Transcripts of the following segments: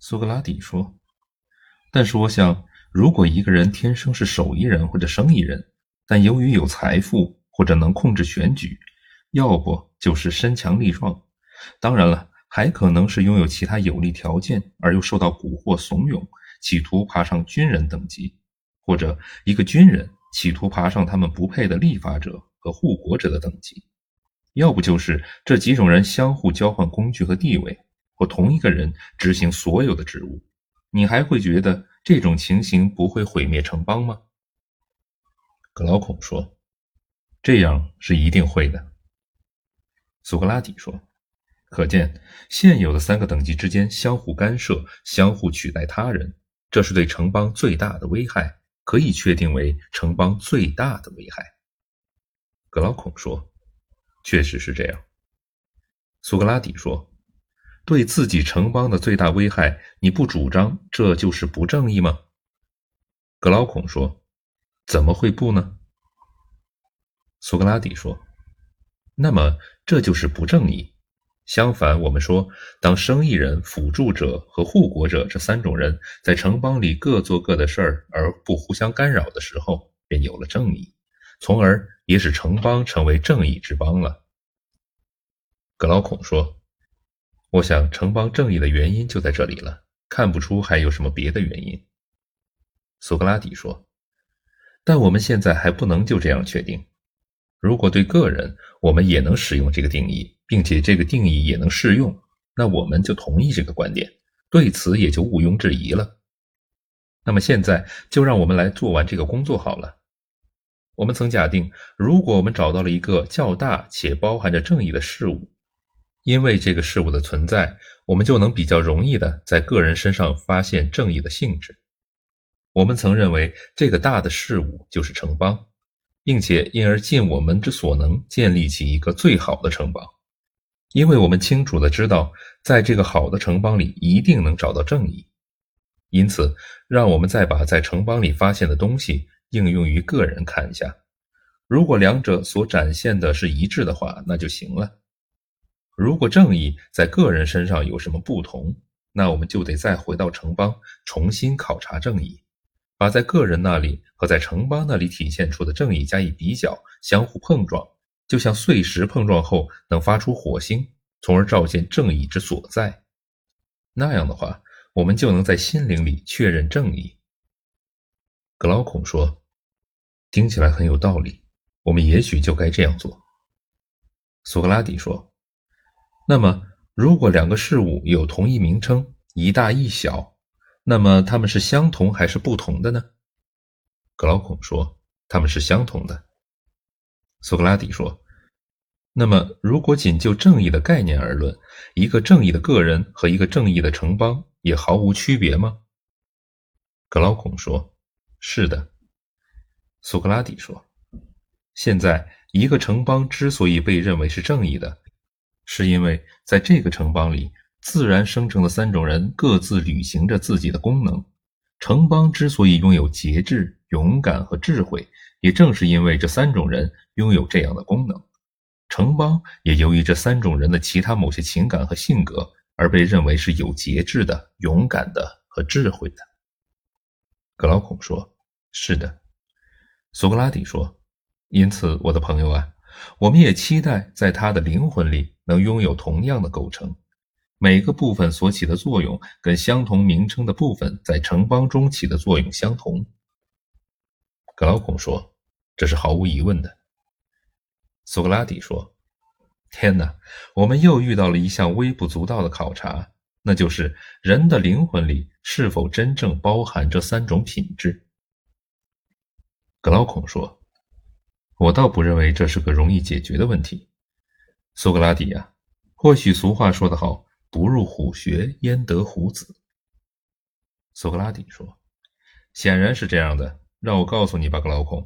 苏格拉底说：“但是我想，如果一个人天生是手艺人或者生意人，但由于有财富或者能控制选举，要不就是身强力壮，当然了，还可能是拥有其他有利条件而又受到蛊惑怂恿，企图爬上军人等级，或者一个军人企图爬上他们不配的立法者和护国者的等级，要不就是这几种人相互交换工具和地位。”或同一个人执行所有的职务，你还会觉得这种情形不会毁灭城邦吗？格劳孔说：“这样是一定会的。”苏格拉底说：“可见现有的三个等级之间相互干涉、相互取代他人，这是对城邦最大的危害，可以确定为城邦最大的危害。”格劳孔说：“确实是这样。”苏格拉底说。对自己城邦的最大危害，你不主张这就是不正义吗？格劳孔说：“怎么会不呢？”苏格拉底说：“那么这就是不正义。相反，我们说，当生意人、辅助者和护国者这三种人在城邦里各做各的事儿而不互相干扰的时候，便有了正义，从而也使城邦成为正义之邦了。”格劳孔说。我想，城邦正义的原因就在这里了，看不出还有什么别的原因。苏格拉底说：“但我们现在还不能就这样确定。如果对个人我们也能使用这个定义，并且这个定义也能适用，那我们就同意这个观点，对此也就毋庸置疑了。那么现在就让我们来做完这个工作好了。我们曾假定，如果我们找到了一个较大且包含着正义的事物。”因为这个事物的存在，我们就能比较容易的在个人身上发现正义的性质。我们曾认为这个大的事物就是城邦，并且因而尽我们之所能建立起一个最好的城邦，因为我们清楚的知道，在这个好的城邦里一定能找到正义。因此，让我们再把在城邦里发现的东西应用于个人看一下，如果两者所展现的是一致的话，那就行了。如果正义在个人身上有什么不同，那我们就得再回到城邦，重新考察正义，把在个人那里和在城邦那里体现出的正义加以比较，相互碰撞，就像碎石碰撞后能发出火星，从而照见正义之所在。那样的话，我们就能在心灵里确认正义。格劳孔说：“听起来很有道理，我们也许就该这样做。”苏格拉底说。那么，如果两个事物有同一名称，一大一小，那么它们是相同还是不同的呢？格劳孔说，它们是相同的。苏格拉底说，那么如果仅就正义的概念而论，一个正义的个人和一个正义的城邦也毫无区别吗？格劳孔说，是的。苏格拉底说，现在一个城邦之所以被认为是正义的。是因为在这个城邦里，自然生成的三种人各自履行着自己的功能。城邦之所以拥有节制、勇敢和智慧，也正是因为这三种人拥有这样的功能。城邦也由于这三种人的其他某些情感和性格，而被认为是有节制的、勇敢的和智慧的。格劳孔说：“是的。”苏格拉底说：“因此，我的朋友啊。”我们也期待在他的灵魂里能拥有同样的构成，每个部分所起的作用跟相同名称的部分在城邦中起的作用相同。格劳孔说：“这是毫无疑问的。”苏格拉底说：“天哪，我们又遇到了一项微不足道的考察，那就是人的灵魂里是否真正包含这三种品质。”格劳孔说。我倒不认为这是个容易解决的问题，苏格拉底呀。或许俗话说得好，“不入虎穴，焉得虎子。”苏格拉底说：“显然是这样的。让我告诉你吧，格劳孔，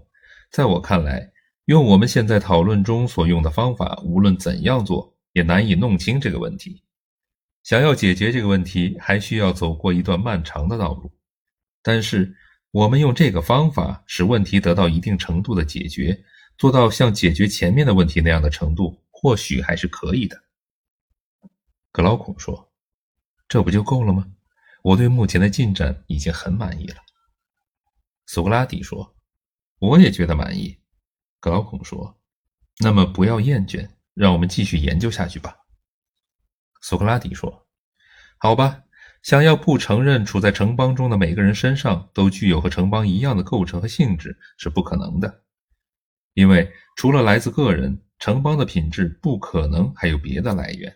在我看来，用我们现在讨论中所用的方法，无论怎样做，也难以弄清这个问题。想要解决这个问题，还需要走过一段漫长的道路。但是，我们用这个方法，使问题得到一定程度的解决。”做到像解决前面的问题那样的程度，或许还是可以的。格劳孔说：“这不就够了吗？我对目前的进展已经很满意了。苏格拉底说：“我也觉得满意。”格劳孔说：“那么不要厌倦，让我们继续研究下去吧。”苏格拉底说：“好吧，想要不承认处在城邦中的每个人身上都具有和城邦一样的构成和性质是不可能的，因为除了来自个人，城邦的品质不可能还有别的来源。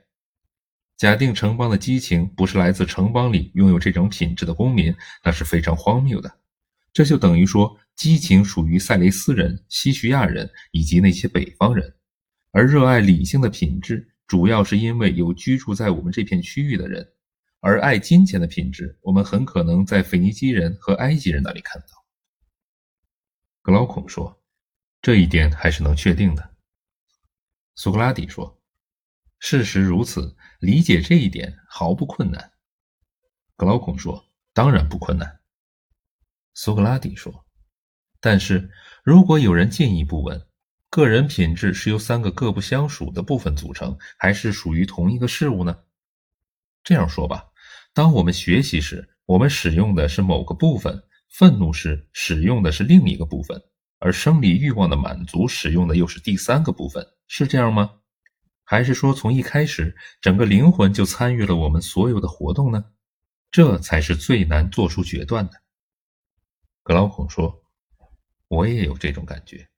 假定城邦的激情不是来自城邦里拥有这种品质的公民，那是非常荒谬的。这就等于说，激情属于塞雷斯人、西徐亚人以及那些北方人，而热爱理性的品质。”主要是因为有居住在我们这片区域的人，而爱金钱的品质，我们很可能在腓尼基人和埃及人那里看到。格劳孔说：“这一点还是能确定的。”苏格拉底说：“事实如此，理解这一点毫不困难。”格劳孔说：“当然不困难。”苏格拉底说：“但是如果有人进一步问。”个人品质是由三个各不相属的部分组成，还是属于同一个事物呢？这样说吧，当我们学习时，我们使用的是某个部分；愤怒时，使用的是另一个部分；而生理欲望的满足，使用的又是第三个部分，是这样吗？还是说，从一开始，整个灵魂就参与了我们所有的活动呢？这才是最难做出决断的。格劳孔说：“我也有这种感觉。”